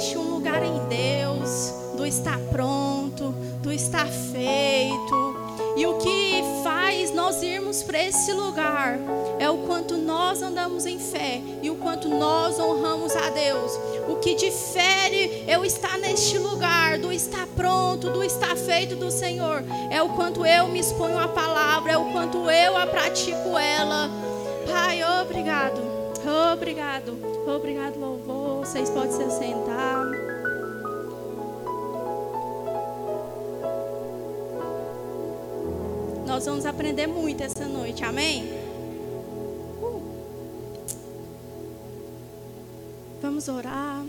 existe um lugar em Deus do estar pronto, do estar feito. E o que faz nós irmos para esse lugar é o quanto nós andamos em fé e o quanto nós honramos a Deus. O que difere eu estar neste lugar, do estar pronto, do estar feito do Senhor, é o quanto eu me exponho à palavra, é o quanto eu a pratico ela. Pai, obrigado, obrigado, obrigado, louvor. Vocês podem se sentar. Nós vamos aprender muito essa noite, amém? Uh. Vamos orar.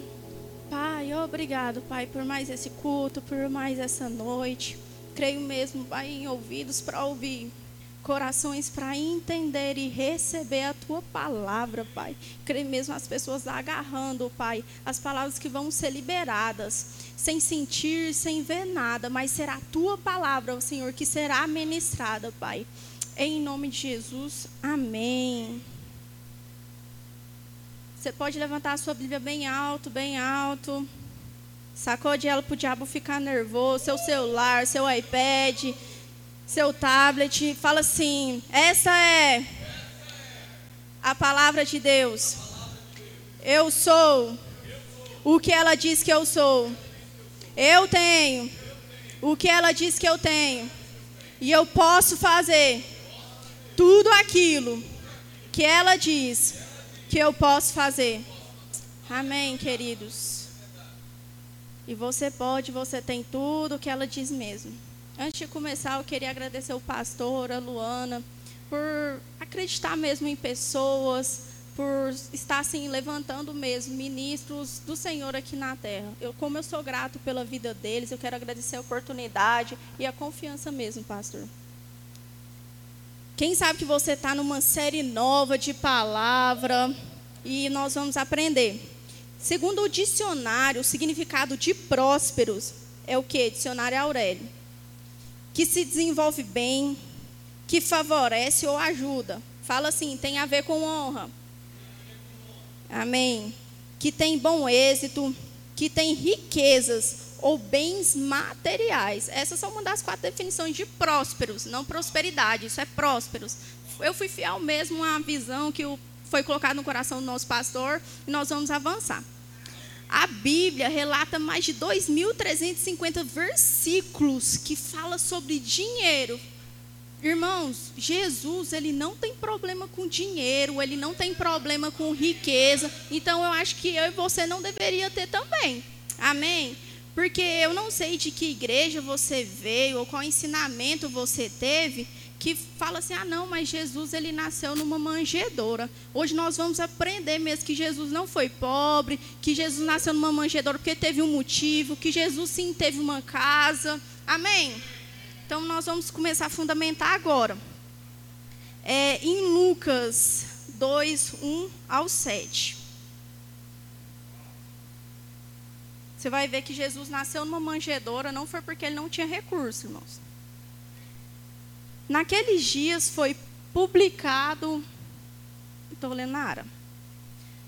Pai, obrigado, Pai, por mais esse culto, por mais essa noite. Creio mesmo, Pai, em ouvidos para ouvir corações para entender e receber a tua palavra, Pai. Creio mesmo as pessoas agarrando, Pai, as palavras que vão ser liberadas, sem sentir, sem ver nada, mas será a tua palavra, Senhor, que será ministrada, Pai. Em nome de Jesus, amém. Você pode levantar a sua Bíblia bem alto, bem alto. Sacode ela para o diabo ficar nervoso, seu celular, seu iPad seu tablet, fala assim: essa é a palavra de Deus. Eu sou o que ela diz que eu sou. Eu tenho o que ela diz que eu tenho. E eu posso fazer tudo aquilo que ela diz que eu posso fazer. Amém, queridos. E você pode, você tem tudo o que ela diz mesmo. Antes de começar, eu queria agradecer o pastor, a Luana, por acreditar mesmo em pessoas, por estar assim levantando mesmo ministros do Senhor aqui na terra. Eu, como eu sou grato pela vida deles, eu quero agradecer a oportunidade e a confiança mesmo, pastor. Quem sabe que você está numa série nova de palavra e nós vamos aprender. Segundo o dicionário, o significado de prósperos é o que? Dicionário Aurélio que se desenvolve bem, que favorece ou ajuda. Fala assim, tem a ver com honra. Amém. Que tem bom êxito, que tem riquezas ou bens materiais. Essas são uma das quatro definições de prósperos, não prosperidade, isso é prósperos. Eu fui fiel mesmo à visão que foi colocada no coração do nosso pastor e nós vamos avançar. A Bíblia relata mais de 2.350 versículos que fala sobre dinheiro. Irmãos, Jesus, ele não tem problema com dinheiro, ele não tem problema com riqueza. Então eu acho que eu e você não deveria ter também. Amém? Porque eu não sei de que igreja você veio ou qual ensinamento você teve, que fala assim: ah, não, mas Jesus ele nasceu numa manjedoura. Hoje nós vamos aprender mesmo que Jesus não foi pobre, que Jesus nasceu numa manjedoura porque teve um motivo, que Jesus sim teve uma casa. Amém? Então nós vamos começar a fundamentar agora. É, em Lucas 2, 1 ao 7. Você vai ver que Jesus nasceu numa manjedoura, não foi porque ele não tinha recurso, irmãos. Naqueles dias foi publicado. Estou lendo Nara.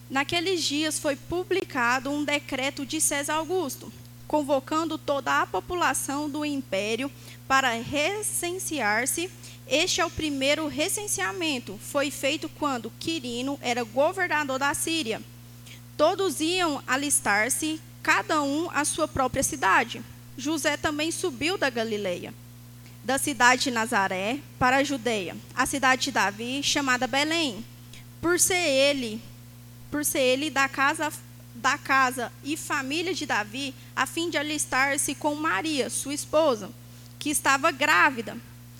Naqueles dias foi publicado um decreto de César Augusto, convocando toda a população do império para recensear-se. Este é o primeiro recenseamento. Foi feito quando Quirino era governador da Síria. Todos iam alistar-se, cada um à sua própria cidade. José também subiu da Galileia da cidade de Nazaré para a Judeia, a cidade de Davi, chamada Belém, por ser ele, por ser ele da casa da casa e família de Davi, a fim de alistar-se com Maria, sua esposa, que estava grávida.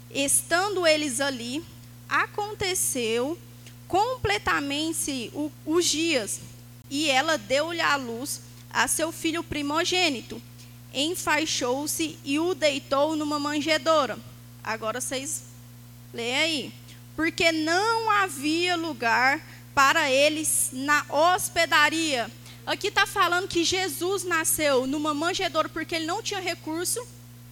Estando eles ali, aconteceu completamente os dias, e ela deu-lhe à luz a seu filho primogênito enfaixou-se e o deitou numa manjedoura. Agora vocês leem aí. Porque não havia lugar para eles na hospedaria. Aqui está falando que Jesus nasceu numa manjedoura porque ele não tinha recurso,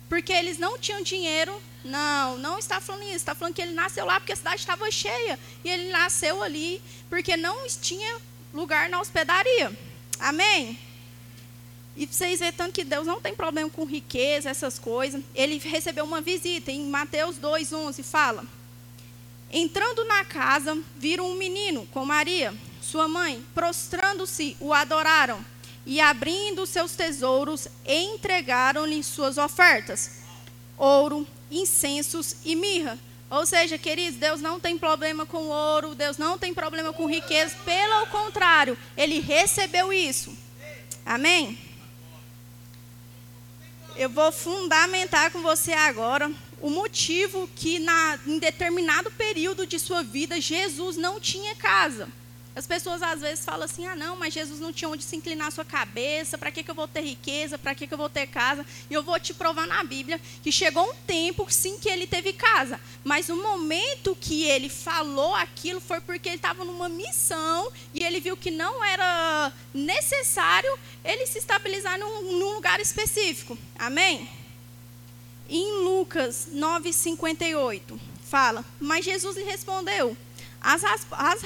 porque eles não tinham dinheiro. Não, não está falando isso. Está falando que ele nasceu lá porque a cidade estava cheia. E ele nasceu ali porque não tinha lugar na hospedaria. Amém? E vocês vê tanto que Deus não tem problema com riqueza, essas coisas. Ele recebeu uma visita em Mateus 2:11 fala: Entrando na casa, viram um menino com Maria, sua mãe, prostrando-se, o adoraram e abrindo seus tesouros, entregaram-lhe suas ofertas: ouro, incensos e mirra. Ou seja, queridos, Deus não tem problema com ouro, Deus não tem problema com riqueza, pelo contrário, ele recebeu isso. Amém? Eu vou fundamentar com você agora o motivo que na, em determinado período de sua vida Jesus não tinha casa. As pessoas às vezes falam assim: ah, não, mas Jesus não tinha onde se inclinar a sua cabeça, para que, que eu vou ter riqueza, para que, que eu vou ter casa? E eu vou te provar na Bíblia que chegou um tempo, sim, que ele teve casa, mas o momento que ele falou aquilo foi porque ele estava numa missão e ele viu que não era necessário ele se estabilizar num, num lugar específico. Amém? em Lucas 9,58, fala: Mas Jesus lhe respondeu: as, as, as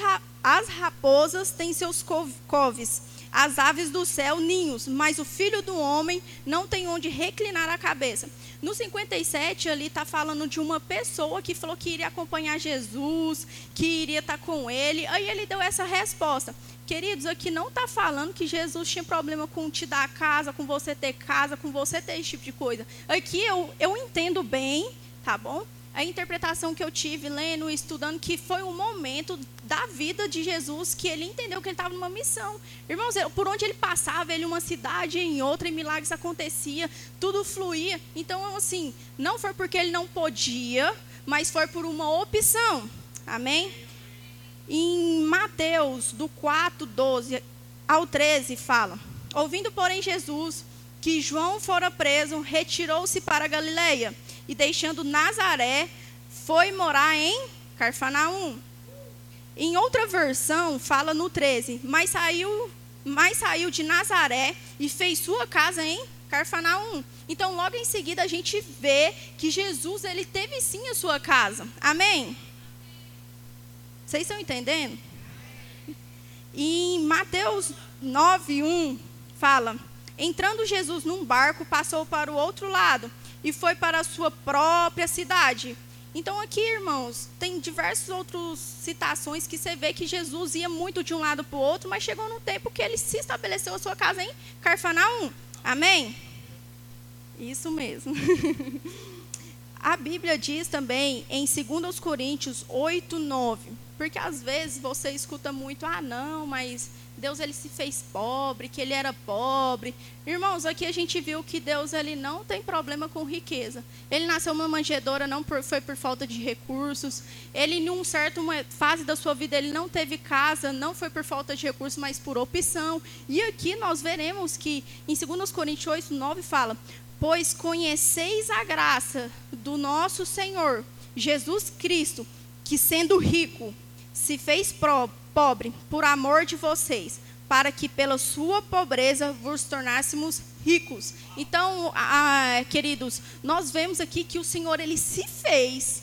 raposas têm seus coves, as aves do céu ninhos, mas o filho do homem não tem onde reclinar a cabeça. No 57, ali está falando de uma pessoa que falou que iria acompanhar Jesus, que iria estar tá com ele. Aí ele deu essa resposta. Queridos, aqui não está falando que Jesus tinha problema com te dar casa, com você ter casa, com você ter esse tipo de coisa. Aqui eu, eu entendo bem, tá bom? A interpretação que eu tive lendo, estudando, que foi um momento da vida de Jesus que ele entendeu que ele estava numa missão. Irmãos, por onde ele passava, ele uma cidade em outra, e milagres acontecia, tudo fluía. Então, assim, não foi porque ele não podia, mas foi por uma opção. Amém? Em Mateus, do 4, 12 ao 13, fala: Ouvindo, porém, Jesus que João fora preso, retirou-se para Galileia e deixando Nazaré, foi morar em Carfanaum. Em outra versão, fala no 13, mas saiu, mas saiu de Nazaré e fez sua casa em Carfanaum. Então, logo em seguida, a gente vê que Jesus, ele teve sim a sua casa. Amém? Vocês estão entendendo? Em Mateus 9, 1, fala: Entrando Jesus num barco, passou para o outro lado e foi para a sua própria cidade. Então aqui, irmãos, tem diversas outras citações que você vê que Jesus ia muito de um lado para o outro, mas chegou no tempo que ele se estabeleceu a sua casa em Carfanaum. Amém? Isso mesmo. a Bíblia diz também em 2 Coríntios 8, 9, porque às vezes você escuta muito, ah não, mas Deus ele se fez pobre, que ele era pobre. Irmãos, aqui a gente viu que Deus ele não tem problema com riqueza. Ele nasceu numa manjedoura, não por, foi por falta de recursos. Ele, em uma certa fase da sua vida, ele não teve casa, não foi por falta de recursos, mas por opção. E aqui nós veremos que em 2 Coríntios 8, 9 fala: Pois conheceis a graça do nosso Senhor Jesus Cristo, que sendo rico, se fez pobre por amor de vocês, para que pela sua pobreza vos tornássemos ricos. Então, ah, queridos, nós vemos aqui que o Senhor ele se fez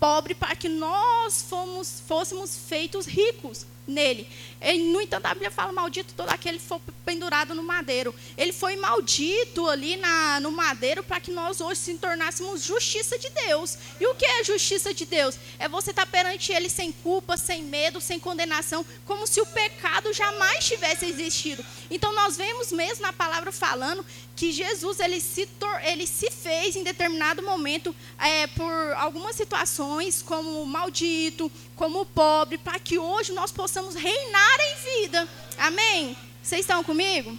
pobre para que nós fomos, fôssemos feitos ricos nele. E, no entanto, a Bíblia fala maldito todo aquele que foi pendurado no madeiro. Ele foi maldito ali na, no madeiro para que nós hoje se tornássemos justiça de Deus. E o que é justiça de Deus? É você estar perante ele sem culpa, sem medo, sem condenação, como se o pecado jamais tivesse existido. Então nós vemos mesmo na palavra falando que Jesus ele se, ele se fez em determinado momento é, por algumas situações, como maldito, como pobre, para que hoje nós possamos reinar em vida. Amém? Vocês estão comigo?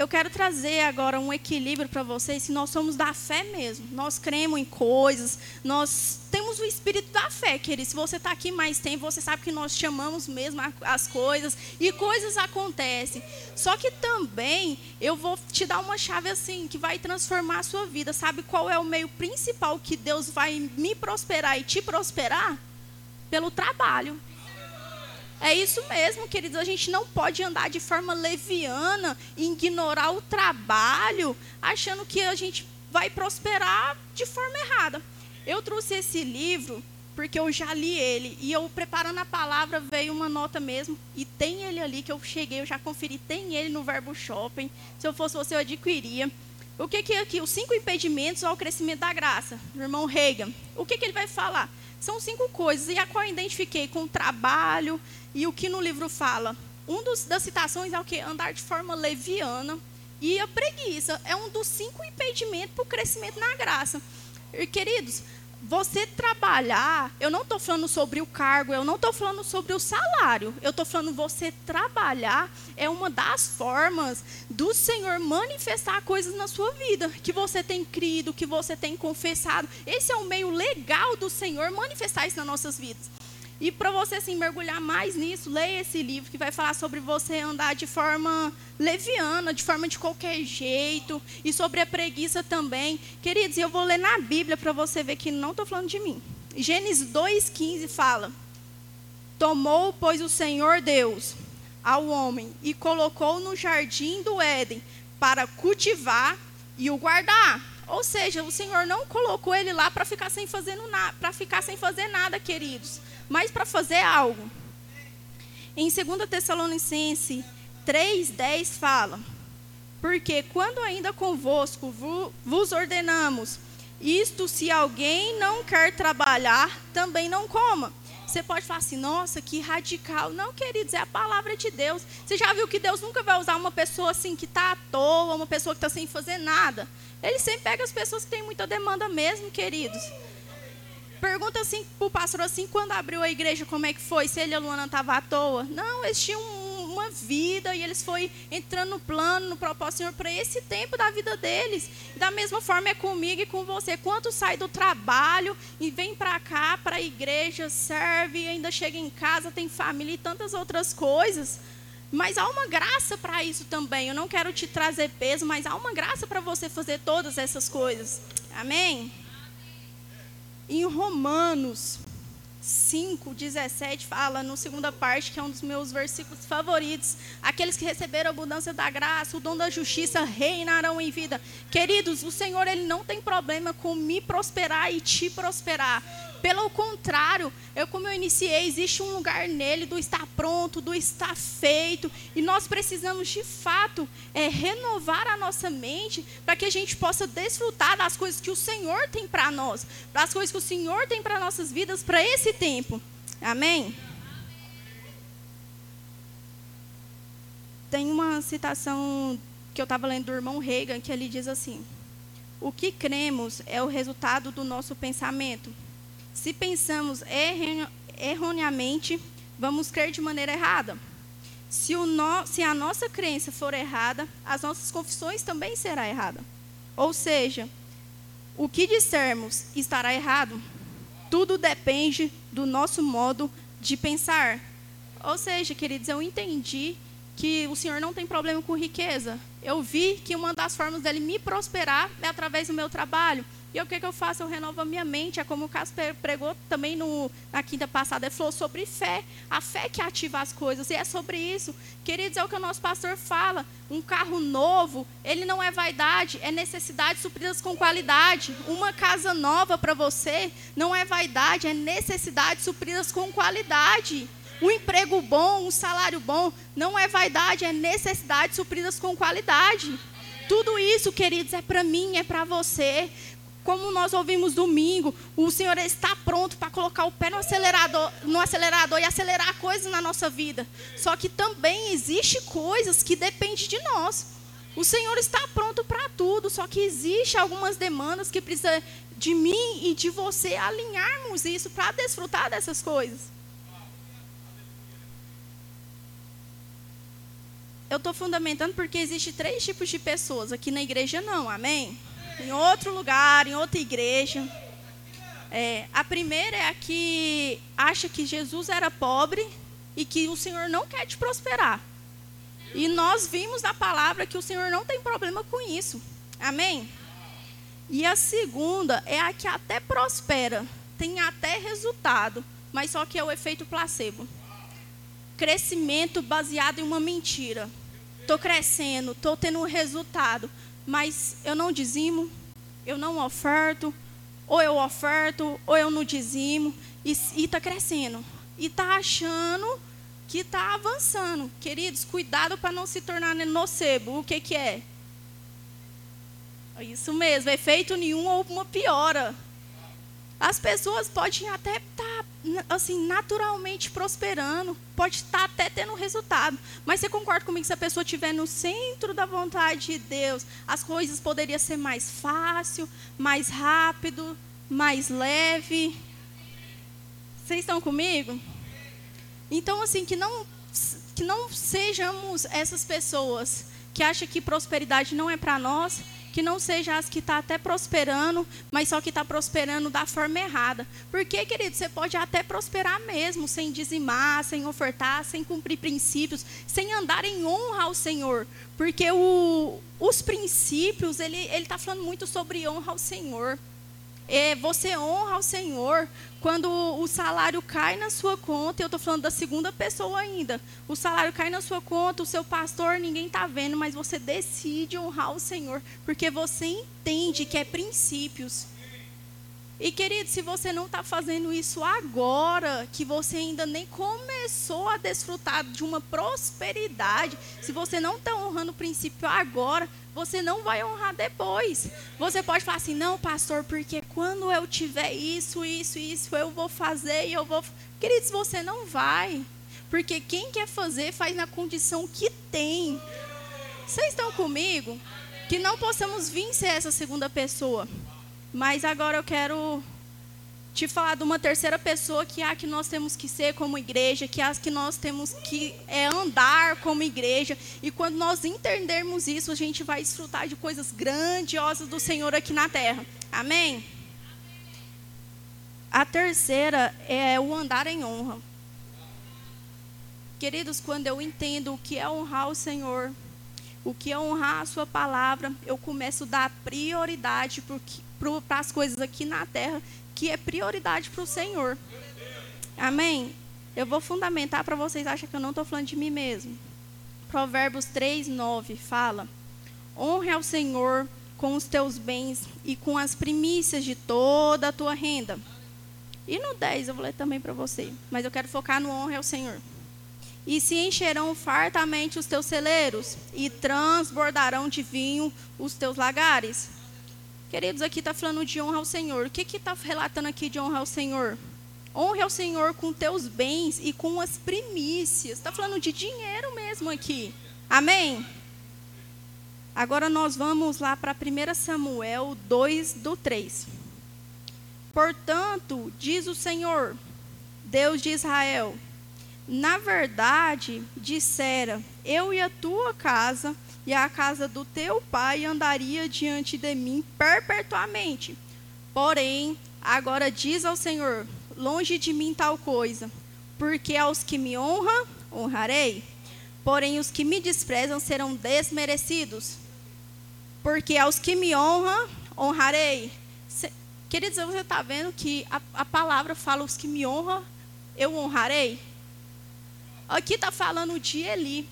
eu quero trazer agora um equilíbrio para vocês, se nós somos da fé mesmo. Nós cremos em coisas, nós temos o espírito da fé, querido. Se você está aqui mais tempo, você sabe que nós chamamos mesmo as coisas e coisas acontecem. Só que também eu vou te dar uma chave assim que vai transformar a sua vida. Sabe qual é o meio principal que Deus vai me prosperar e te prosperar? Pelo trabalho. É isso mesmo, queridos. A gente não pode andar de forma leviana ignorar o trabalho, achando que a gente vai prosperar de forma errada. Eu trouxe esse livro porque eu já li ele. E eu preparando a palavra, veio uma nota mesmo. E tem ele ali que eu cheguei, eu já conferi, tem ele no Verbo Shopping. Se eu fosse você, eu adquiria. O que, que é aqui? Os cinco impedimentos ao crescimento da graça. Irmão Reagan. O que, que ele vai falar? São cinco coisas, e a qual eu identifiquei com o trabalho e o que no livro fala. Um dos, das citações é o que? Andar de forma leviana. E a preguiça é um dos cinco impedimentos para o crescimento na graça. E, queridos, você trabalhar, eu não estou falando sobre o cargo, eu não estou falando sobre o salário, eu estou falando você trabalhar é uma das formas do Senhor manifestar coisas na sua vida, que você tem crido, que você tem confessado. Esse é o meio legal do Senhor manifestar isso nas nossas vidas. E para você assim mergulhar mais nisso, leia esse livro que vai falar sobre você andar de forma leviana, de forma de qualquer jeito, e sobre a preguiça também. Queridos, eu vou ler na Bíblia para você ver que não estou falando de mim. Gênesis 2,15 fala: Tomou, pois, o Senhor Deus ao homem e colocou no jardim do Éden para cultivar e o guardar. Ou seja, o Senhor não colocou ele lá para ficar para ficar sem fazer nada, queridos mas para fazer algo. Em 2 Tessalonicense 3,10 fala: Porque quando ainda convosco vos ordenamos, isto se alguém não quer trabalhar, também não coma. Você pode falar assim, nossa, que radical. Não, queridos, é a palavra de Deus. Você já viu que Deus nunca vai usar uma pessoa assim que está à toa, uma pessoa que está sem fazer nada. Ele sempre pega as pessoas que têm muita demanda mesmo, queridos. Pergunta assim para o pastor assim, quando abriu a igreja, como é que foi? Se ele e a Luana estavam à toa? Não, eles tinham uma vida e eles foram entrando no plano, no propósito Senhor, para esse tempo da vida deles. Da mesma forma é comigo e com você. Quanto sai do trabalho e vem para cá, para a igreja, serve, ainda chega em casa, tem família e tantas outras coisas. Mas há uma graça para isso também. Eu não quero te trazer peso, mas há uma graça para você fazer todas essas coisas. Amém? Em Romanos 5, 17, fala no segunda parte, que é um dos meus versículos favoritos. Aqueles que receberam a abundância da graça, o dom da justiça, reinarão em vida. Queridos, o Senhor ele não tem problema com me prosperar e te prosperar. Pelo contrário, eu como eu iniciei, existe um lugar nele do estar pronto, do estar feito, e nós precisamos de fato é, renovar a nossa mente para que a gente possa desfrutar das coisas que o Senhor tem para nós, das coisas que o Senhor tem para nossas vidas para esse tempo. Amém? Tem uma citação que eu estava lendo do irmão Reagan que ele diz assim: O que cremos é o resultado do nosso pensamento se pensamos erroneamente, vamos crer de maneira errada. Se, no, se, a nossa crença for errada, as nossas confissões também serão erradas. Ou seja, o que dissermos estará errado. Tudo depende do nosso modo de pensar. Ou seja, queridos, eu entendi que o Senhor não tem problema com riqueza. Eu vi que uma das formas dele me prosperar é através do meu trabalho. E o que, que eu faço? Eu renovo a minha mente. É como o Casper pregou também no, na quinta passada. Ele falou sobre fé. A fé que ativa as coisas. E é sobre isso. Queridos, é o que o nosso pastor fala. Um carro novo, ele não é vaidade, é necessidade supridas com qualidade. Uma casa nova para você não é vaidade, é necessidade supridas com qualidade. Um emprego bom, um salário bom, não é vaidade, é necessidade supridas com qualidade. Tudo isso, queridos, é para mim, é para você como nós ouvimos domingo, o Senhor está pronto para colocar o pé no acelerador, no acelerador e acelerar coisas na nossa vida. Só que também existe coisas que dependem de nós. O Senhor está pronto para tudo, só que existe algumas demandas que precisa de mim e de você alinharmos isso para desfrutar dessas coisas. Eu estou fundamentando porque existe três tipos de pessoas aqui na igreja não, amém? em outro lugar, em outra igreja. É, a primeira é a que acha que Jesus era pobre e que o Senhor não quer te prosperar. E nós vimos na palavra que o Senhor não tem problema com isso. Amém? E a segunda é a que até prospera, tem até resultado, mas só que é o efeito placebo. Crescimento baseado em uma mentira. Estou crescendo, estou tendo um resultado, mas eu não dizimo, eu não oferto, ou eu oferto, ou eu não dizimo, e está crescendo. E está achando que está avançando. Queridos, cuidado para não se tornar nocebo. O que, que é? Isso mesmo, efeito nenhum ou uma piora. As pessoas podem até estar tá, assim naturalmente prosperando, pode estar tá até tendo resultado, mas você concorda comigo que se a pessoa estiver no centro da vontade de Deus, as coisas poderiam ser mais fácil, mais rápido, mais leve. Vocês estão comigo? Então assim que não que não sejamos essas pessoas que acham que prosperidade não é para nós que não seja as que está até prosperando, mas só que está prosperando da forma errada. Porque, querido, você pode até prosperar mesmo, sem dizimar, sem ofertar, sem cumprir princípios, sem andar em honra ao Senhor. Porque o, os princípios, ele está falando muito sobre honra ao Senhor. É, você honra ao Senhor quando o salário cai na sua conta, eu estou falando da segunda pessoa ainda. O salário cai na sua conta, o seu pastor, ninguém está vendo, mas você decide honrar o Senhor, porque você entende que é princípios. E querido, se você não está fazendo isso agora, que você ainda nem começou a desfrutar de uma prosperidade, se você não está honrando o princípio agora, você não vai honrar depois. Você pode falar assim, não, pastor, porque quando eu tiver isso, isso, isso, eu vou fazer e eu vou. Queridos, você não vai. Porque quem quer fazer, faz na condição que tem. Vocês estão comigo? Que não possamos vir ser essa segunda pessoa. Mas agora eu quero te falar de uma terceira pessoa que é a que nós temos que ser como igreja, que é a que nós temos que é, andar como igreja. E quando nós entendermos isso, a gente vai desfrutar de coisas grandiosas do Senhor aqui na terra. Amém? A terceira é o andar em honra. Queridos, quando eu entendo o que é honrar o Senhor, o que é honrar a Sua palavra, eu começo a dar prioridade para as coisas aqui na terra, que é prioridade para o Senhor. Amém? Eu vou fundamentar para vocês achem que eu não estou falando de mim mesmo. Provérbios 3, 9 fala: Honre ao Senhor com os teus bens e com as primícias de toda a tua renda. E no 10 eu vou ler também para você, mas eu quero focar no honre ao Senhor. E se encherão fartamente os teus celeiros, e transbordarão de vinho os teus lagares. Queridos, aqui está falando de honra ao Senhor. O que está relatando aqui de honra ao Senhor? Honre ao Senhor com teus bens e com as primícias. Está falando de dinheiro mesmo aqui. Amém? Agora nós vamos lá para 1 Samuel 2, do 3. Portanto, diz o Senhor, Deus de Israel, na verdade, dissera, eu e a tua casa e a casa do teu pai andaria diante de mim perpetuamente. Porém, agora diz ao Senhor: longe de mim tal coisa, porque aos que me honram, honrarei, porém os que me desprezam serão desmerecidos. Porque aos que me honram, honrarei. Queridos, você está vendo que a, a palavra fala: os que me honram, eu honrarei. Aqui está falando de Eli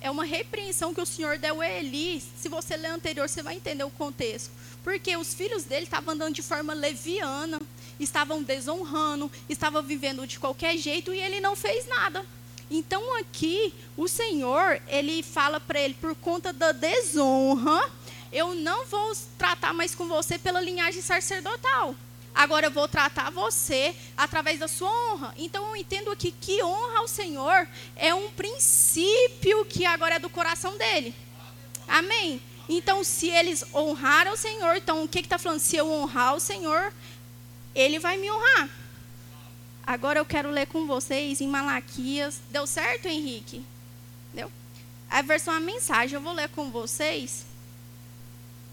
é uma repreensão que o Senhor deu a Eli. Se você ler anterior, você vai entender o contexto. Porque os filhos dele estavam andando de forma leviana, estavam desonrando, estavam vivendo de qualquer jeito e ele não fez nada. Então aqui o Senhor, ele fala para ele por conta da desonra, eu não vou tratar mais com você pela linhagem sacerdotal. Agora eu vou tratar você através da sua honra. Então eu entendo aqui que honra ao Senhor é um princípio que agora é do coração dele. Amém? Então, se eles honraram o Senhor, então o que está falando? Se eu honrar o Senhor, ele vai me honrar. Agora eu quero ler com vocês em Malaquias. Deu certo, Henrique? Deu? A versão a mensagem, eu vou ler com vocês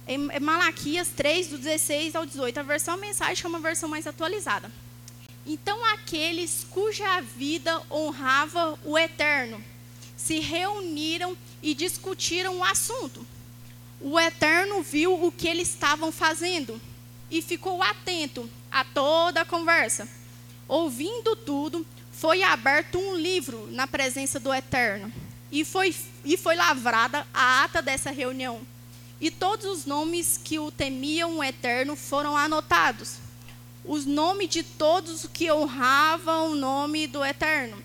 em Malaquias 3, do 16 ao 18. A versão mensagem é uma versão mais atualizada. Então aqueles cuja vida honrava o Eterno se reuniram e discutiram o assunto. O Eterno viu o que eles estavam fazendo e ficou atento a toda a conversa. Ouvindo tudo, foi aberto um livro na presença do Eterno e foi, e foi lavrada a ata dessa reunião e todos os nomes que o temiam o eterno foram anotados. os nomes de todos que honravam o nome do Eterno.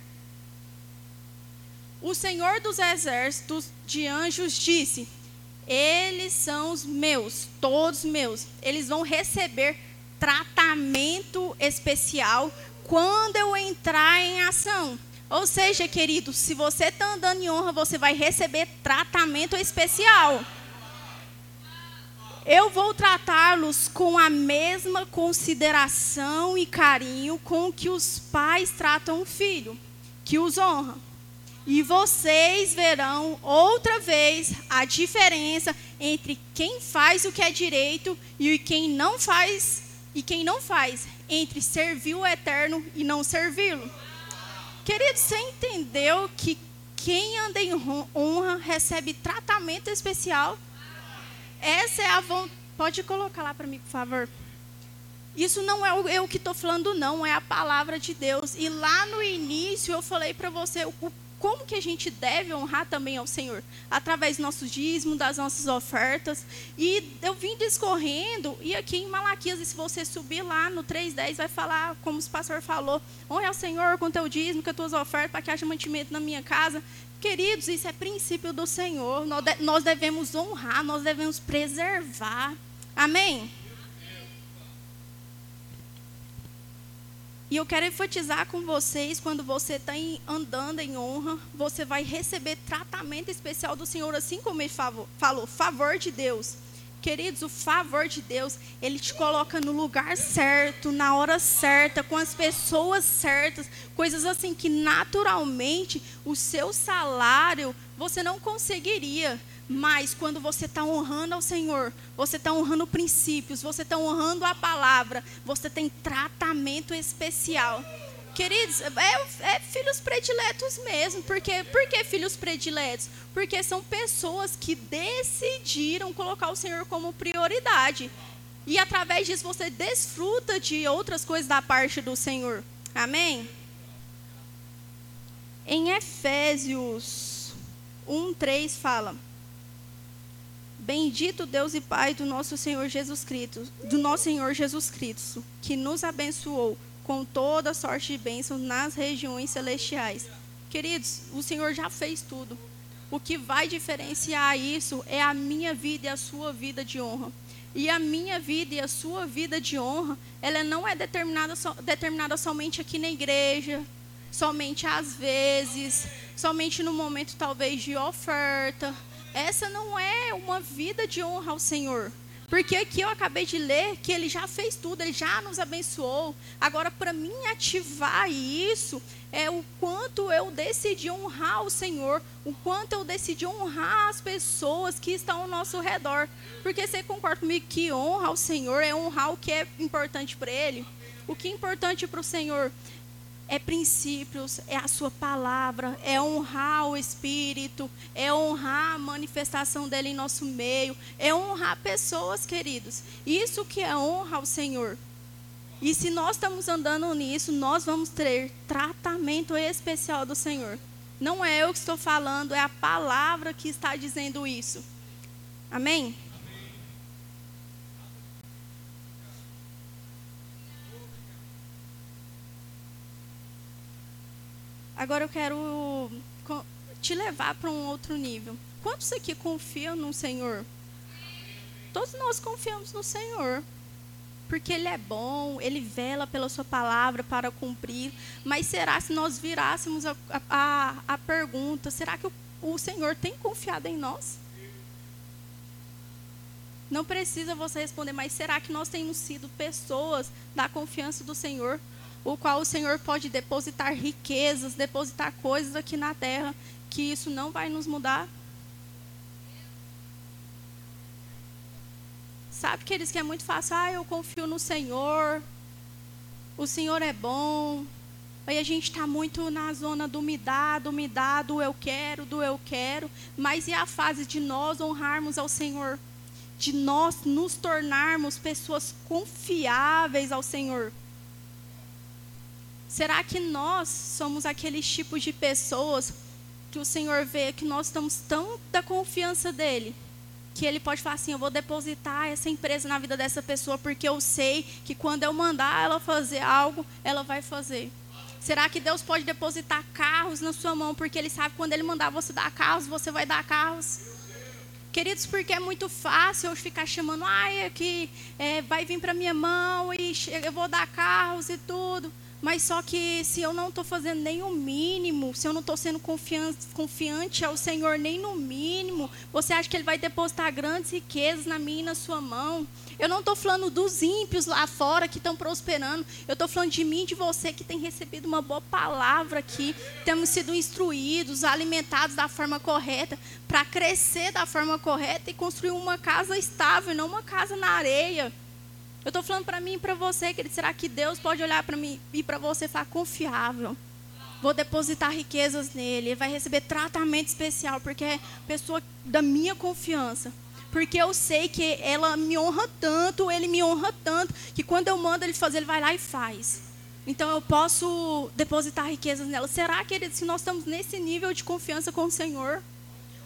O Senhor dos Exércitos de Anjos disse: Eles são os meus, todos meus. Eles vão receber tratamento especial quando eu entrar em ação. Ou seja, querido, se você está andando em honra, você vai receber tratamento especial. Eu vou tratá-los com a mesma consideração e carinho com que os pais tratam o filho, que os honra. E vocês verão outra vez a diferença entre quem faz o que é direito e quem não faz e quem não faz, entre servir o eterno e não servi-lo. Querido, você entendeu que quem anda em honra recebe tratamento especial? Essa é a vontade. Pode colocar lá para mim, por favor. Isso não é eu que estou falando, não, é a palavra de Deus. E lá no início eu falei para você o como que a gente deve honrar também ao Senhor? Através do nosso dízimo, das nossas ofertas. E eu vim discorrendo, e aqui em Malaquias, se você subir lá no 3.10, vai falar, como o pastor falou, honre ao Senhor com teu dízimo, com as tuas ofertas, para que haja mantimento na minha casa. Queridos, isso é princípio do Senhor. Nós devemos honrar, nós devemos preservar. Amém? E eu quero enfatizar com vocês, quando você está andando em honra, você vai receber tratamento especial do Senhor, assim como ele falou, favor de Deus. Queridos, o favor de Deus, ele te coloca no lugar certo, na hora certa, com as pessoas certas, coisas assim que naturalmente o seu salário você não conseguiria. Mas quando você está honrando ao Senhor, você está honrando princípios, você está honrando a palavra, você tem tratamento especial. Queridos, é, é, filhos prediletos mesmo. Porque, por que filhos prediletos? Porque são pessoas que decidiram colocar o Senhor como prioridade. E através disso você desfruta de outras coisas da parte do Senhor. Amém? Em Efésios 1, 3 fala. Bendito Deus e Pai do nosso Senhor Jesus Cristo, do nosso Senhor Jesus Cristo, que nos abençoou com toda sorte de bênçãos nas regiões celestiais. Queridos, o Senhor já fez tudo. O que vai diferenciar isso é a minha vida e a sua vida de honra. E a minha vida e a sua vida de honra, ela não é determinada, so, determinada somente aqui na igreja, somente às vezes, somente no momento talvez de oferta, essa não é uma vida de honra ao Senhor. Porque aqui eu acabei de ler que ele já fez tudo, ele já nos abençoou. Agora, para mim ativar isso, é o quanto eu decidi honrar o Senhor, o quanto eu decidi honrar as pessoas que estão ao nosso redor. Porque você concorda comigo que honra ao Senhor é honrar o que é importante para Ele? O que é importante para o Senhor é princípios, é a sua palavra, é honrar o Espírito, é honrar a manifestação dele em nosso meio, é honrar pessoas, queridos. Isso que é honra ao Senhor. E se nós estamos andando nisso, nós vamos ter tratamento especial do Senhor. Não é eu que estou falando, é a palavra que está dizendo isso. Amém? Agora eu quero te levar para um outro nível. Quantos aqui confiam no Senhor? Todos nós confiamos no Senhor. Porque Ele é bom, Ele vela pela Sua palavra para cumprir. Mas será se nós virássemos a, a, a pergunta: será que o, o Senhor tem confiado em nós? Não precisa você responder, mas será que nós temos sido pessoas da confiança do Senhor? O qual o Senhor pode depositar riquezas, depositar coisas aqui na terra, que isso não vai nos mudar. Sabe, queridos, que é muito fácil, ah, eu confio no Senhor, o Senhor é bom. Aí a gente está muito na zona do me dá, do me dá, do eu quero, do eu quero. Mas e a fase de nós honrarmos ao Senhor? De nós nos tornarmos pessoas confiáveis ao Senhor? Será que nós somos aqueles tipos de pessoas que o Senhor vê que nós estamos tão da confiança dele, que ele pode falar assim: eu vou depositar essa empresa na vida dessa pessoa porque eu sei que quando eu mandar ela fazer algo, ela vai fazer. Será que Deus pode depositar carros na sua mão porque Ele sabe que quando Ele mandar você dar carros, você vai dar carros? Queridos, porque é muito fácil eu ficar chamando, ai, aqui é, vai vir para minha mão e eu vou dar carros e tudo. Mas só que se eu não estou fazendo nem o mínimo, se eu não estou sendo confiante, ao Senhor nem no mínimo, você acha que Ele vai depositar grandes riquezas na minha e na sua mão? Eu não estou falando dos ímpios lá fora que estão prosperando. Eu estou falando de mim e de você que tem recebido uma boa palavra aqui. Temos sido instruídos, alimentados da forma correta, para crescer da forma correta e construir uma casa estável, não uma casa na areia. Eu estou falando para mim e para você, querido. Será que Deus pode olhar para mim e para você e falar confiável? Vou depositar riquezas nele. Ele vai receber tratamento especial, porque é pessoa da minha confiança. Porque eu sei que ela me honra tanto, ele me honra tanto, que quando eu mando ele fazer, ele vai lá e faz. Então eu posso depositar riquezas nela. Será, querido, se nós estamos nesse nível de confiança com o Senhor?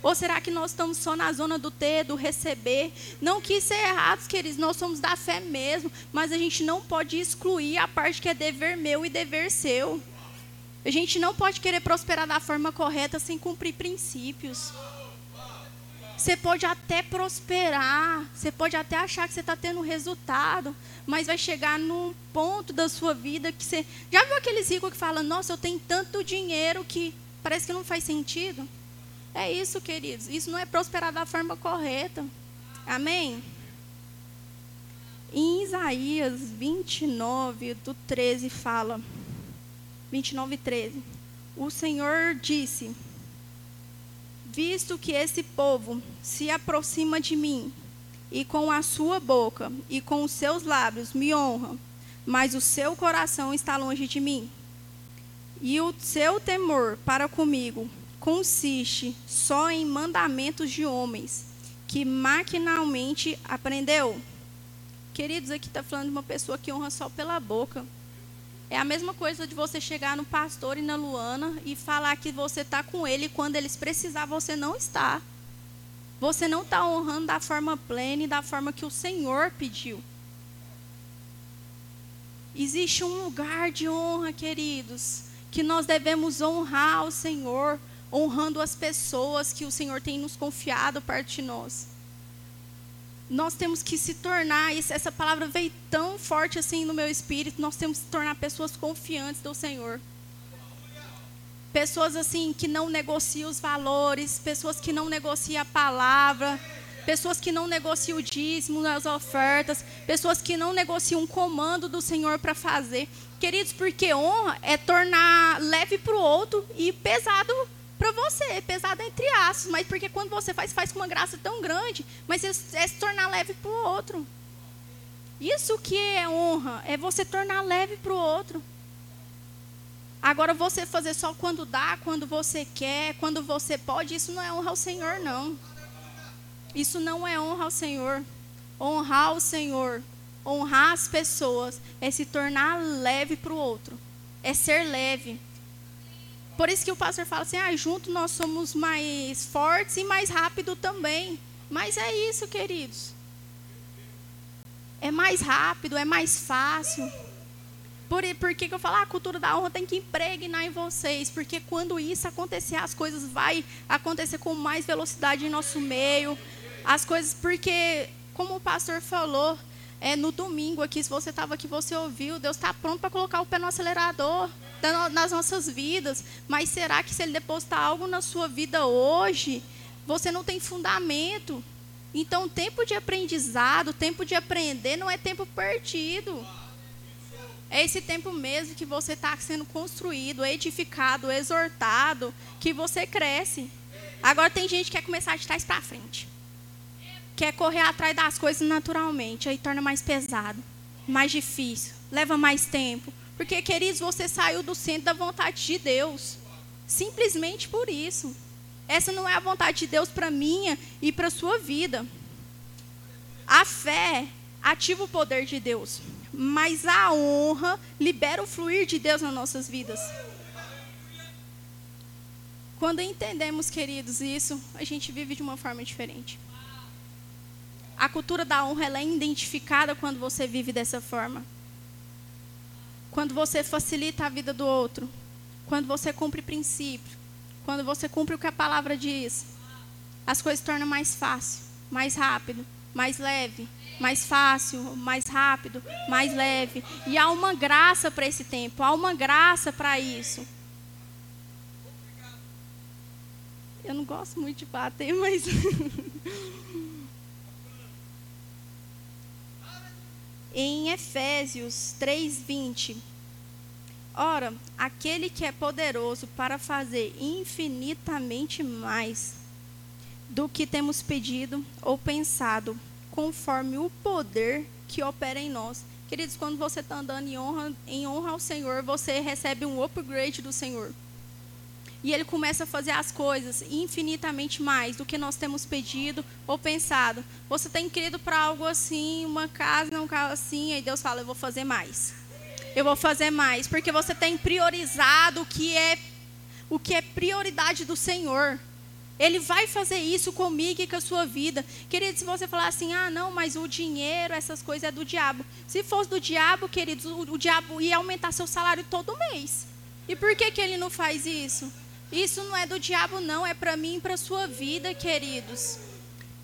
Ou será que nós estamos só na zona do ter, do receber? Não que isso é errado, queridos, nós somos da fé mesmo, mas a gente não pode excluir a parte que é dever meu e dever seu. A gente não pode querer prosperar da forma correta sem cumprir princípios. Você pode até prosperar, você pode até achar que você está tendo resultado, mas vai chegar num ponto da sua vida que você. Já viu aqueles ricos que falam, nossa, eu tenho tanto dinheiro que parece que não faz sentido? É isso, queridos. Isso não é prosperar da forma correta. Amém? Em Isaías 29, do 13, fala. 29 13. O Senhor disse: Visto que esse povo se aproxima de mim, e com a sua boca e com os seus lábios me honra, mas o seu coração está longe de mim, e o seu temor para comigo consiste só em mandamentos de homens, que maquinalmente aprendeu. Queridos, aqui está falando de uma pessoa que honra só pela boca. É a mesma coisa de você chegar no pastor e na Luana e falar que você está com ele quando eles precisar, você não está. Você não está honrando da forma plena e da forma que o Senhor pediu. Existe um lugar de honra, queridos, que nós devemos honrar o Senhor honrando as pessoas que o Senhor tem nos confiado perto de nós. Nós temos que se tornar, essa palavra veio tão forte assim no meu espírito, nós temos que se tornar pessoas confiantes do Senhor. Pessoas assim que não negociam os valores, pessoas que não negociam a palavra, pessoas que não negociam o dízimo nas ofertas, pessoas que não negociam um comando do Senhor para fazer. Queridos, porque honra é tornar leve para o outro e pesado para você, é pesado entre aços, mas porque quando você faz, faz com uma graça tão grande, mas é, é se tornar leve para o outro. Isso que é honra, é você tornar leve para o outro. Agora, você fazer só quando dá, quando você quer, quando você pode, isso não é honra ao Senhor, não. Isso não é honra ao Senhor. Honrar o Senhor, honrar as pessoas, é se tornar leve para o outro. É ser leve. Por isso que o pastor fala assim: ah, junto nós somos mais fortes e mais rápido também. Mas é isso, queridos. É mais rápido, é mais fácil. Por, por que, que eu falo, ah, a cultura da honra tem que impregnar em vocês? Porque quando isso acontecer, as coisas vai acontecer com mais velocidade em nosso meio. As coisas, porque, como o pastor falou, é, no domingo aqui, se você estava aqui, você ouviu, Deus está pronto para colocar o pé no acelerador nas nossas vidas. Mas será que se Ele depositar algo na sua vida hoje, você não tem fundamento? Então, tempo de aprendizado, tempo de aprender, não é tempo perdido. É esse tempo mesmo que você está sendo construído, edificado, exortado, que você cresce. Agora tem gente que quer começar de trás para frente. Quer correr atrás das coisas naturalmente, aí torna mais pesado, mais difícil, leva mais tempo. Porque, queridos, você saiu do centro da vontade de Deus. Simplesmente por isso. Essa não é a vontade de Deus para minha e para sua vida. A fé ativa o poder de Deus, mas a honra libera o fluir de Deus nas nossas vidas. Quando entendemos, queridos, isso, a gente vive de uma forma diferente. A cultura da honra ela é identificada quando você vive dessa forma. Quando você facilita a vida do outro. Quando você cumpre princípio. Quando você cumpre o que a palavra diz. As coisas se tornam mais fácil, mais rápido, mais leve, mais fácil, mais rápido, mais leve. E há uma graça para esse tempo, há uma graça para isso. Eu não gosto muito de bater, mas. em Efésios 3:20. Ora, aquele que é poderoso para fazer infinitamente mais do que temos pedido ou pensado, conforme o poder que opera em nós. Queridos, quando você está andando em honra, em honra ao Senhor, você recebe um upgrade do Senhor e ele começa a fazer as coisas infinitamente mais do que nós temos pedido ou pensado. Você tem querido para algo assim, uma casa, um carro assim, aí Deus fala: Eu vou fazer mais. Eu vou fazer mais, porque você tem priorizado o que é o que é prioridade do Senhor. Ele vai fazer isso comigo e com a sua vida. Querido, se você falar assim, ah, não, mas o dinheiro, essas coisas é do diabo. Se fosse do diabo, queridos, o, o diabo ia aumentar seu salário todo mês. E por que, que ele não faz isso? Isso não é do diabo, não, é para mim e para sua vida, queridos.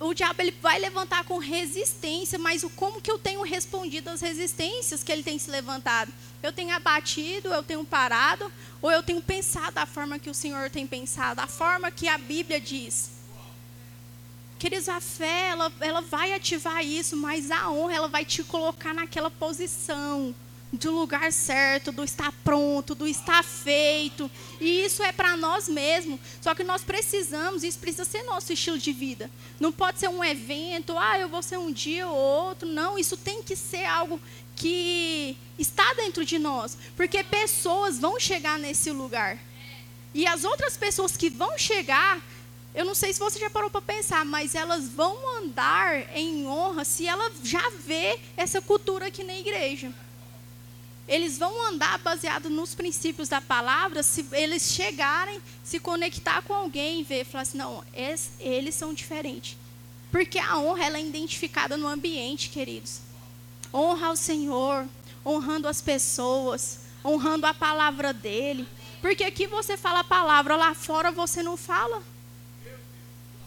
O diabo ele vai levantar com resistência, mas como que eu tenho respondido às resistências que ele tem se levantado? Eu tenho abatido, eu tenho parado, ou eu tenho pensado da forma que o Senhor tem pensado, a forma que a Bíblia diz? Queridos, a fé, ela, ela vai ativar isso, mas a honra, ela vai te colocar naquela posição do lugar certo, do estar pronto, do estar feito. E isso é para nós mesmos. Só que nós precisamos, isso precisa ser nosso estilo de vida. Não pode ser um evento, ah, eu vou ser um dia ou outro. Não, isso tem que ser algo que está dentro de nós. Porque pessoas vão chegar nesse lugar. E as outras pessoas que vão chegar, eu não sei se você já parou para pensar, mas elas vão andar em honra se ela já vê essa cultura aqui na igreja eles vão andar baseado nos princípios da palavra se eles chegarem, se conectar com alguém e ver, falar assim, não, eles são diferentes. Porque a honra ela é identificada no ambiente, queridos. Honra ao Senhor, honrando as pessoas, honrando a palavra dele. Porque aqui você fala a palavra, lá fora você não fala.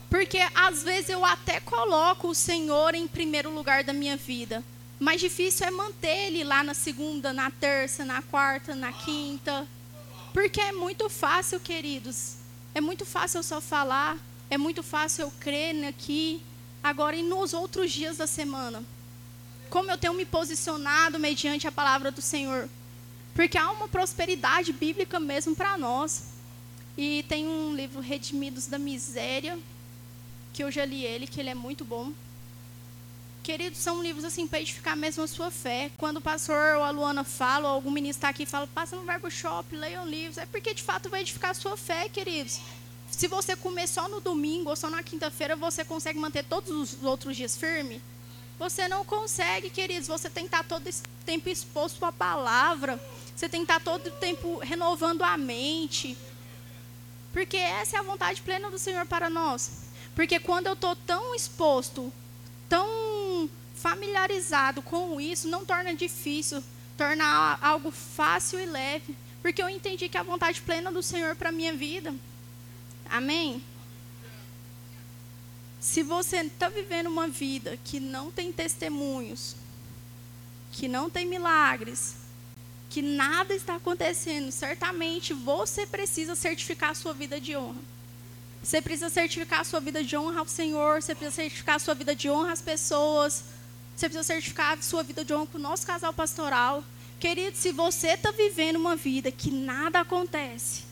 Porque às vezes eu até coloco o Senhor em primeiro lugar da minha vida. Mais difícil é manter ele lá na segunda, na terça, na quarta, na quinta. Porque é muito fácil, queridos. É muito fácil eu só falar. É muito fácil eu crer aqui. Agora, e nos outros dias da semana? Como eu tenho me posicionado mediante a palavra do Senhor? Porque há uma prosperidade bíblica mesmo para nós. E tem um livro, Redimidos da Miséria, que eu já li ele, que ele é muito bom. Queridos, são livros assim para edificar mesmo a sua fé. Quando o pastor ou a Luana fala, ou algum ministro está aqui fala, passa no verbo shop, leiam livros, é porque de fato vai edificar a sua fé, queridos. Se você comer só no domingo ou só na quinta-feira, você consegue manter todos os outros dias firme? Você não consegue, queridos. Você tem que estar todo esse tempo exposto à palavra. Você tem que estar todo o tempo renovando a mente. Porque essa é a vontade plena do Senhor para nós. Porque quando eu estou tão exposto, tão familiarizado com isso não torna difícil, torna algo fácil e leve, porque eu entendi que a vontade plena do Senhor para minha vida. Amém. Se você está vivendo uma vida que não tem testemunhos, que não tem milagres, que nada está acontecendo, certamente você precisa certificar a sua vida de honra. Você precisa certificar a sua vida de honra ao Senhor, você precisa certificar a sua vida de honra às pessoas, você precisa certificar sua vida de honra com o nosso casal pastoral. Querido, se você está vivendo uma vida que nada acontece,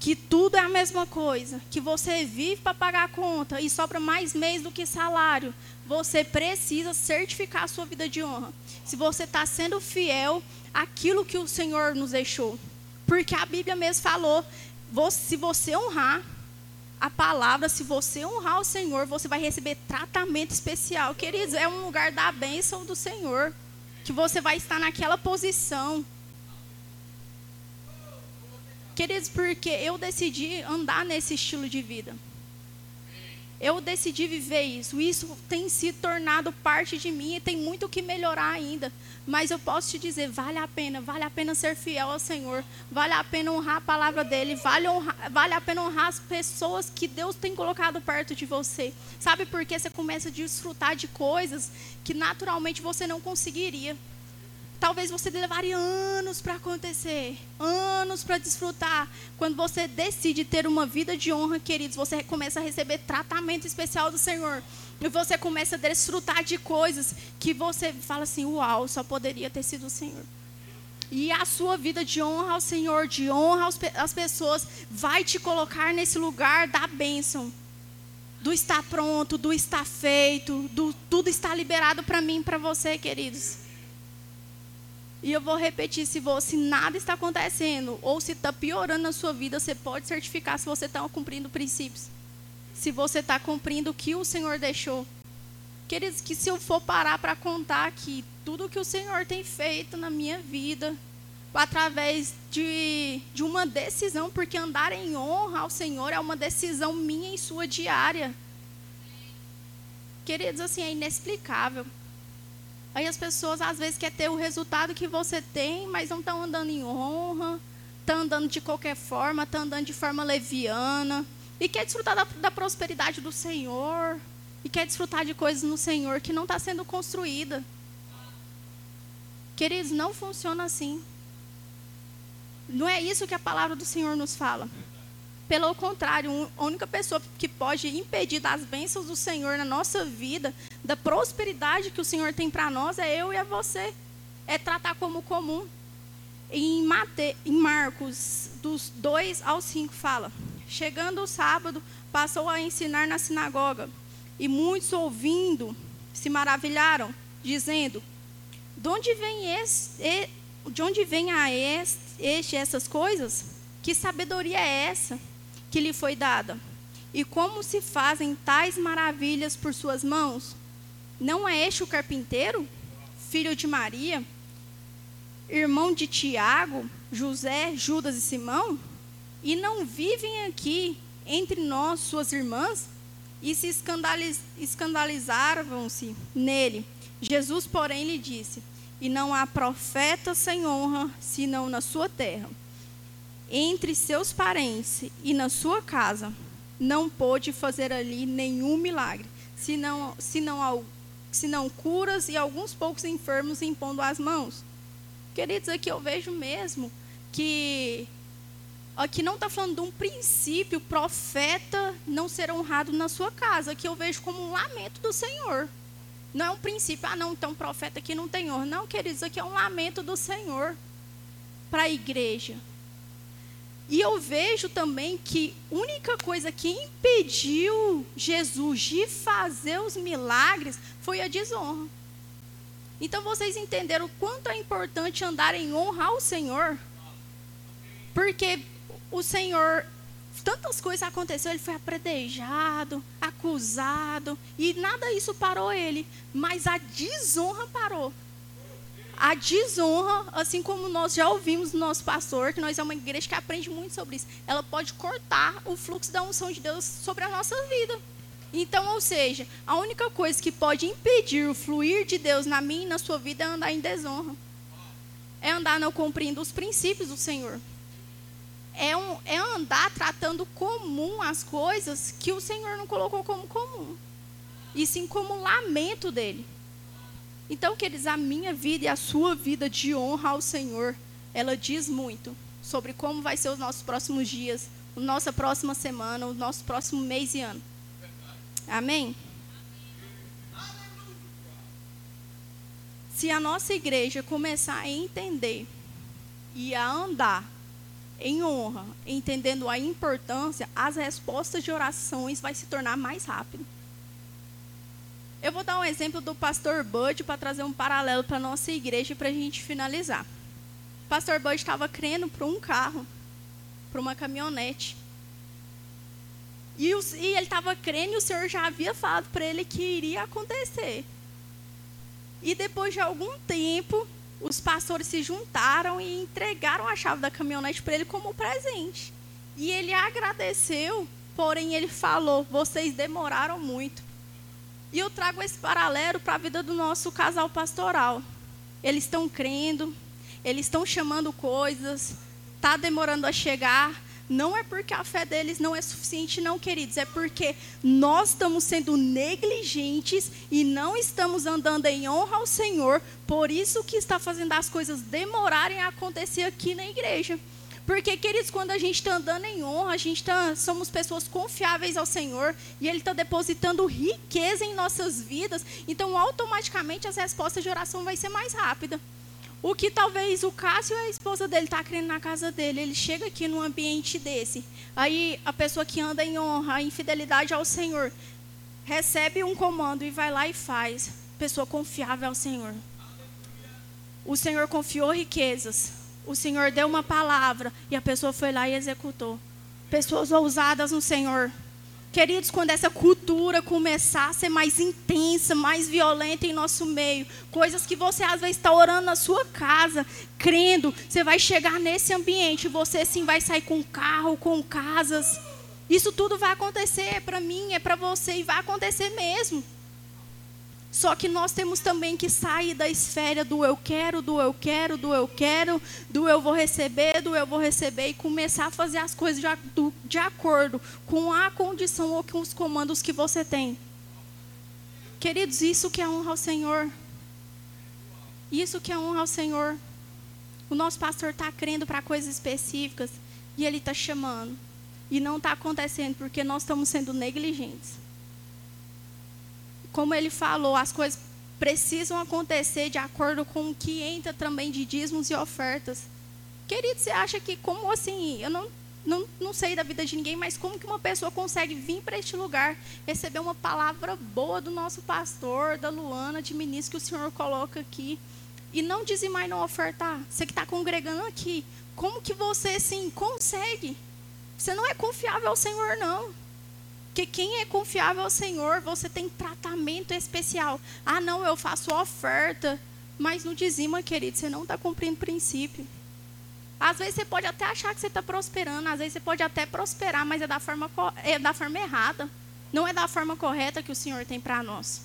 que tudo é a mesma coisa, que você vive para pagar a conta e sobra mais mês do que salário, você precisa certificar a sua vida de honra. Se você está sendo fiel àquilo que o Senhor nos deixou. Porque a Bíblia mesmo falou: se você honrar, a palavra, se você honrar o Senhor, você vai receber tratamento especial. Queridos, é um lugar da bênção do Senhor. Que você vai estar naquela posição. Queridos, porque eu decidi andar nesse estilo de vida. Eu decidi viver isso. Isso tem se tornado parte de mim e tem muito que melhorar ainda. Mas eu posso te dizer, vale a pena, vale a pena ser fiel ao Senhor, vale a pena honrar a palavra dele, vale, honrar, vale a pena honrar as pessoas que Deus tem colocado perto de você. Sabe por que você começa a desfrutar de coisas que naturalmente você não conseguiria? Talvez você levaria anos para acontecer, anos para desfrutar. Quando você decide ter uma vida de honra, queridos, você começa a receber tratamento especial do Senhor. E você começa a desfrutar de coisas que você fala assim: Uau, só poderia ter sido o Senhor. E a sua vida de honra ao Senhor, de honra às pessoas, vai te colocar nesse lugar da bênção. Do estar pronto, do estar feito, do tudo está liberado para mim para você, queridos. E eu vou repetir: se, você, se nada está acontecendo, ou se está piorando na sua vida, você pode certificar se você está cumprindo princípios se você está cumprindo o que o Senhor deixou. Queridos, que se eu for parar para contar aqui tudo que o Senhor tem feito na minha vida, através de, de uma decisão, porque andar em honra ao Senhor é uma decisão minha e sua diária. Queridos, assim, é inexplicável. Aí as pessoas às vezes querem ter o resultado que você tem, mas não estão andando em honra, estão andando de qualquer forma, estão andando de forma leviana e quer desfrutar da, da prosperidade do Senhor, e quer desfrutar de coisas no Senhor que não está sendo construída. Queridos, não funciona assim. Não é isso que a palavra do Senhor nos fala. Pelo contrário, a única pessoa que pode impedir das bênçãos do Senhor na nossa vida, da prosperidade que o Senhor tem para nós, é eu e é você. É tratar como comum. Em, Mate, em Marcos, dos 2 ao 5, fala: Chegando o sábado, passou a ensinar na sinagoga. E muitos ouvindo se maravilharam, dizendo: De onde vem este, de onde vem a este, este essas coisas? Que sabedoria é essa que lhe foi dada? E como se fazem tais maravilhas por suas mãos? Não é este o carpinteiro, filho de Maria, irmão de Tiago, José, Judas e Simão? e não vivem aqui entre nós, suas irmãs? E se escandaliz, escandalizavam-se nele. Jesus, porém, lhe disse: E não há profeta sem honra, senão na sua terra. Entre seus parentes e na sua casa, não pôde fazer ali nenhum milagre, senão, senão, senão curas e alguns poucos enfermos impondo as mãos. Queridos, aqui eu vejo mesmo que Aqui não está falando de um princípio, profeta não ser honrado na sua casa, que eu vejo como um lamento do Senhor. Não é um princípio, ah, não, então profeta aqui não tem honra. Não, queridos, aqui é um lamento do Senhor para a igreja. E eu vejo também que única coisa que impediu Jesus de fazer os milagres foi a desonra. Então vocês entenderam quanto é importante andar em honra ao Senhor? Porque o Senhor, tantas coisas aconteceram, ele foi apredejado, acusado, e nada isso parou ele, mas a desonra parou. A desonra, assim como nós já ouvimos do nosso pastor, que nós é uma igreja que aprende muito sobre isso, ela pode cortar o fluxo da unção de Deus sobre a nossa vida. Então, ou seja, a única coisa que pode impedir o fluir de Deus na minha e na sua vida é andar em desonra. É andar não cumprindo os princípios do Senhor é, um, é andar tratando comum as coisas que o Senhor não colocou como comum, e sim como lamento dele. Então, queridos, a minha vida e a sua vida de honra ao Senhor, ela diz muito sobre como vai ser os nossos próximos dias, a nossa próxima semana, o nosso próximo mês e ano. Amém? Se a nossa igreja começar a entender e a andar em honra, entendendo a importância, as respostas de orações vai se tornar mais rápido. Eu vou dar um exemplo do pastor Bud para trazer um paralelo para a nossa igreja para a gente finalizar. O pastor Bud estava crendo para um carro, para uma caminhonete. E, e ele estava crendo e o Senhor já havia falado para ele que iria acontecer. E depois de algum tempo, os pastores se juntaram e entregaram a chave da caminhonete para ele como presente. E ele agradeceu Porém, ele falou: vocês demoraram muito. E eu trago esse paralelo para a vida do nosso casal pastoral. Eles estão crendo, eles estão chamando coisas, está demorando a chegar. Não é porque a fé deles não é suficiente, não, queridos. É porque nós estamos sendo negligentes e não estamos andando em honra ao Senhor. Por isso que está fazendo as coisas demorarem a acontecer aqui na igreja. Porque, queridos, quando a gente está andando em honra, a gente tá, somos pessoas confiáveis ao Senhor e Ele está depositando riqueza em nossas vidas. Então, automaticamente, as respostas de oração vai ser mais rápida. O que talvez o Cássio e a esposa dele está crendo na casa dele, ele chega aqui num ambiente desse. Aí a pessoa que anda em honra, a infidelidade ao Senhor, recebe um comando e vai lá e faz. Pessoa confiável ao Senhor. O Senhor confiou riquezas o Senhor deu uma palavra e a pessoa foi lá e executou. Pessoas ousadas no Senhor. Queridos, quando essa cultura começar a ser mais intensa, mais violenta em nosso meio, coisas que você às vezes está orando na sua casa, crendo, você vai chegar nesse ambiente, você sim vai sair com carro, com casas. Isso tudo vai acontecer, é para mim, é para você e vai acontecer mesmo. Só que nós temos também que sair da esfera do eu quero, do eu quero, do eu quero, do eu vou receber, do eu vou receber e começar a fazer as coisas de, do, de acordo com a condição ou com os comandos que você tem. Queridos, isso que é honra ao Senhor. Isso que é honra ao Senhor. O nosso pastor está crendo para coisas específicas e ele está chamando. E não está acontecendo porque nós estamos sendo negligentes como ele falou, as coisas precisam acontecer de acordo com o que entra também de dízimos e ofertas. Querido, você acha que como assim? Eu não, não, não sei da vida de ninguém, mas como que uma pessoa consegue vir para este lugar, receber uma palavra boa do nosso pastor, da Luana, de ministro que o Senhor coloca aqui, e não dizimar e não ofertar? Você que está congregando aqui, como que você assim consegue? Você não é confiável ao Senhor, não. Porque quem é confiável ao Senhor, você tem tratamento especial. Ah, não, eu faço oferta. Mas no dizima, querido, você não está cumprindo princípio. Às vezes você pode até achar que você está prosperando, às vezes você pode até prosperar, mas é da forma, é da forma errada. Não é da forma correta que o Senhor tem para nós.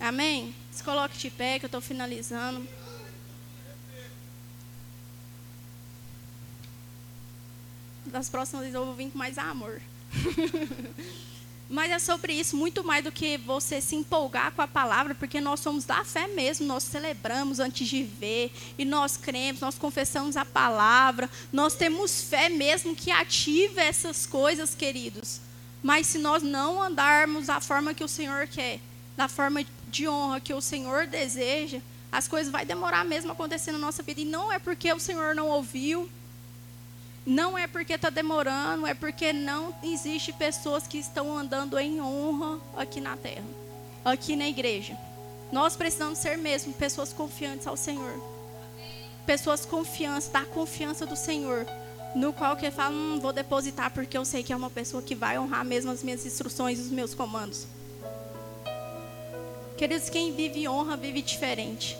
Amém? Se coloque de pé, que eu estou finalizando. Das próximas vezes eu vou vir com mais amor. Mas é sobre isso, muito mais do que você se empolgar com a palavra, porque nós somos da fé mesmo, nós celebramos antes de ver, e nós cremos, nós confessamos a palavra, nós temos fé mesmo que ative essas coisas, queridos. Mas se nós não andarmos da forma que o Senhor quer, da forma de honra que o Senhor deseja, as coisas vai demorar mesmo a acontecer na nossa vida. E não é porque o Senhor não ouviu, não é porque está demorando, é porque não existe pessoas que estão andando em honra aqui na terra, aqui na igreja. Nós precisamos ser mesmo pessoas confiantes ao Senhor. Pessoas confiantes, da confiança do Senhor. No qual que fala, hum, vou depositar porque eu sei que é uma pessoa que vai honrar mesmo as minhas instruções os meus comandos. Queridos, quem vive honra vive diferente.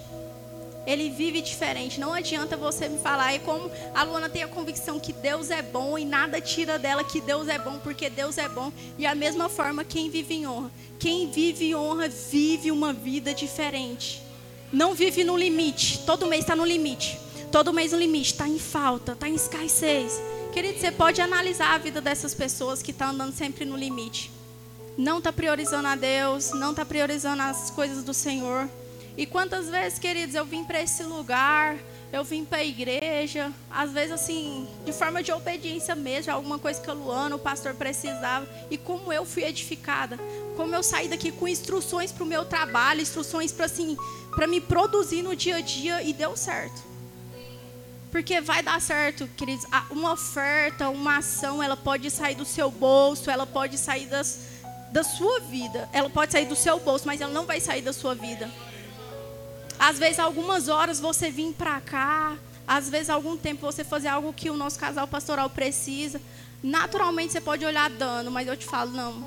Ele vive diferente. Não adianta você me falar. É como a Luana tem a convicção que Deus é bom e nada tira dela que Deus é bom, porque Deus é bom. E a mesma forma, quem vive em honra. Quem vive em honra vive uma vida diferente. Não vive no limite. Todo mês está no limite. Todo mês no limite. Está em falta, está em escassez. Querido, você pode analisar a vida dessas pessoas que estão andando sempre no limite. Não está priorizando a Deus, não está priorizando as coisas do Senhor. E quantas vezes, queridos, eu vim para esse lugar, eu vim para a igreja, às vezes assim, de forma de obediência mesmo, alguma coisa que a Luana, o pastor precisava, e como eu fui edificada, como eu saí daqui com instruções para o meu trabalho, instruções para assim, para me produzir no dia a dia e deu certo. Porque vai dar certo, queridos. Uma oferta, uma ação, ela pode sair do seu bolso, ela pode sair das, da sua vida. Ela pode sair do seu bolso, mas ela não vai sair da sua vida. Às vezes, algumas horas você vir para cá, às vezes, algum tempo você fazer algo que o nosso casal pastoral precisa. Naturalmente, você pode olhar dano, mas eu te falo, não.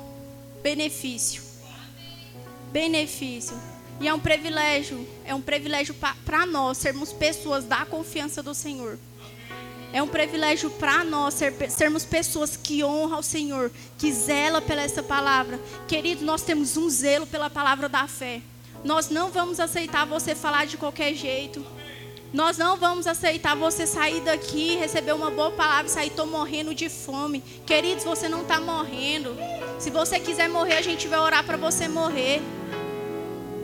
Benefício. Benefício. E é um privilégio, é um privilégio para nós sermos pessoas da confiança do Senhor. É um privilégio para nós ser, sermos pessoas que honram o Senhor, que zela pela essa palavra. Querido, nós temos um zelo pela palavra da fé. Nós não vamos aceitar você falar de qualquer jeito. Nós não vamos aceitar você sair daqui, receber uma boa palavra e sair, tô morrendo de fome. Queridos, você não está morrendo. Se você quiser morrer, a gente vai orar para você morrer.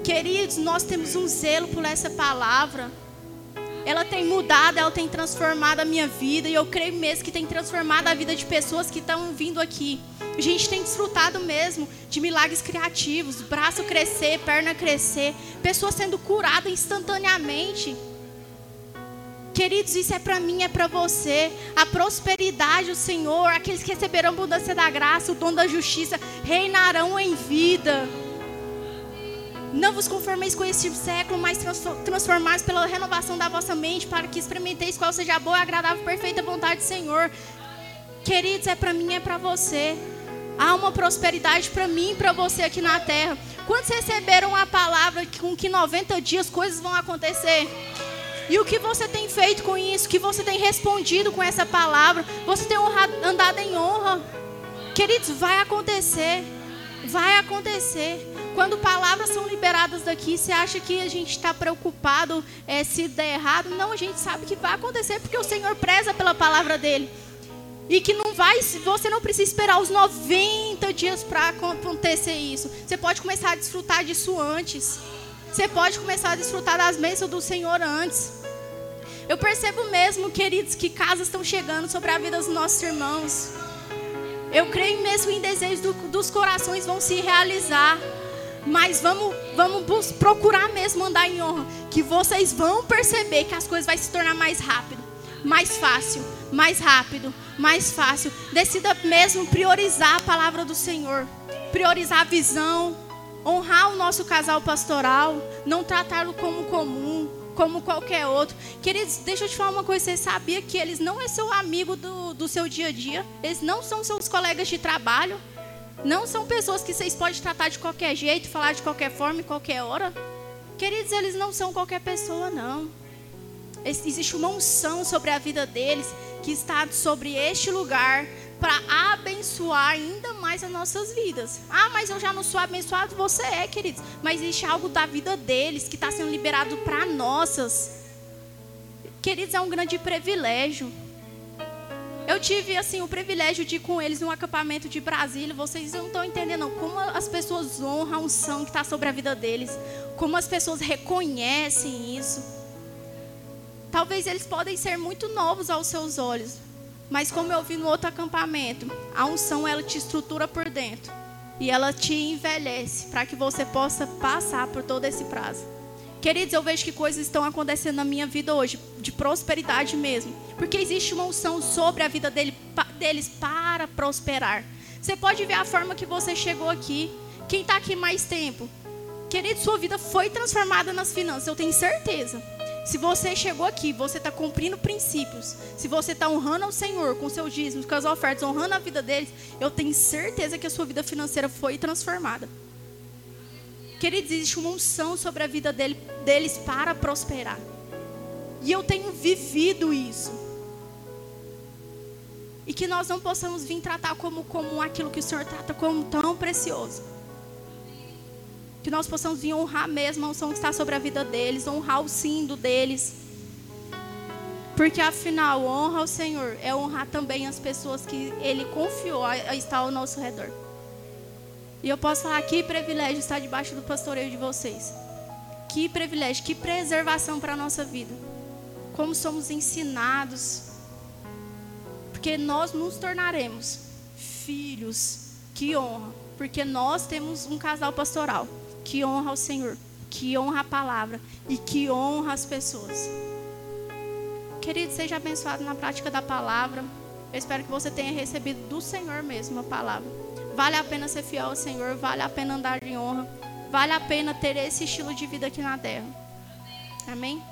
Queridos, nós temos um zelo por essa palavra. Ela tem mudado, ela tem transformado a minha vida. E eu creio mesmo que tem transformado a vida de pessoas que estão vindo aqui. A gente tem desfrutado mesmo de milagres criativos, braço crescer, perna crescer, pessoas sendo curadas instantaneamente. Queridos, isso é para mim, é para você. A prosperidade, o Senhor, aqueles que receberão abundância da graça, o dom da justiça, reinarão em vida. Não vos conformeis com este século, mas transformados pela renovação da vossa mente, para que experimenteis qual seja a boa, agradável, perfeita vontade do Senhor. Queridos, é para mim, é para você. Há uma prosperidade para mim e para você aqui na terra. Quantos receberam a palavra com que 90 dias coisas vão acontecer? E o que você tem feito com isso? O que você tem respondido com essa palavra? Você tem honrado, andado em honra? Queridos, vai acontecer. Vai acontecer. Quando palavras são liberadas daqui, você acha que a gente está preocupado é, se der errado? Não, a gente sabe que vai acontecer porque o Senhor preza pela palavra dele. E que não vai, você não precisa esperar os 90 dias para acontecer isso. Você pode começar a desfrutar disso antes. Você pode começar a desfrutar das bênçãos do Senhor antes. Eu percebo mesmo, queridos, que casas estão chegando sobre a vida dos nossos irmãos. Eu creio mesmo em desejos do, dos corações vão se realizar. Mas vamos, vamos procurar mesmo andar em honra. Que vocês vão perceber que as coisas vão se tornar mais rápido, mais fácil, mais rápido, mais fácil. Decida mesmo priorizar a palavra do Senhor, priorizar a visão, honrar o nosso casal pastoral, não tratá-lo como comum, como qualquer outro. Queridos, deixa eu te falar uma coisa: você sabia que eles não é seu amigo do, do seu dia a dia? Eles não são seus colegas de trabalho? Não são pessoas que vocês podem tratar de qualquer jeito, falar de qualquer forma, em qualquer hora? Queridos, eles não são qualquer pessoa, não. Existe uma unção sobre a vida deles que está sobre este lugar para abençoar ainda mais as nossas vidas. Ah, mas eu já não sou abençoado, você é, queridos. Mas existe algo da vida deles que está sendo liberado para nossas. Queridos, é um grande privilégio. Eu tive assim o privilégio de ir com eles num acampamento de Brasília. Vocês não estão entendendo como as pessoas honram a unção que está sobre a vida deles, como as pessoas reconhecem isso. Talvez eles podem ser muito novos aos seus olhos, mas como eu vi no outro acampamento, a unção ela te estrutura por dentro e ela te envelhece para que você possa passar por todo esse prazo. Queridos, eu vejo que coisas estão acontecendo na minha vida hoje, de prosperidade mesmo, porque existe uma unção sobre a vida dele, deles para prosperar. Você pode ver a forma que você chegou aqui. Quem está aqui mais tempo? Querido, sua vida foi transformada nas finanças, eu tenho certeza. Se você chegou aqui, você está cumprindo princípios. Se você está honrando ao Senhor com seus dízimos, com as ofertas, honrando a vida deles, eu tenho certeza que a sua vida financeira foi transformada. Queridos, existe uma unção sobre a vida dele, deles para prosperar. E eu tenho vivido isso. E que nós não possamos vir tratar como comum aquilo que o Senhor trata como tão precioso. Que nós possamos vir honrar mesmo a unção que está sobre a vida deles, honrar o símbolo deles. Porque afinal, honra ao Senhor é honrar também as pessoas que Ele confiou a estar ao nosso redor. E eu posso falar que privilégio estar debaixo do pastoreio de vocês. Que privilégio, que preservação para a nossa vida. Como somos ensinados. Porque nós nos tornaremos filhos que honram. Porque nós temos um casal pastoral que honra o Senhor, que honra a palavra e que honra as pessoas. Querido, seja abençoado na prática da palavra. Eu espero que você tenha recebido do Senhor mesmo a palavra. Vale a pena ser fiel ao Senhor, vale a pena andar em honra, vale a pena ter esse estilo de vida aqui na terra. Amém?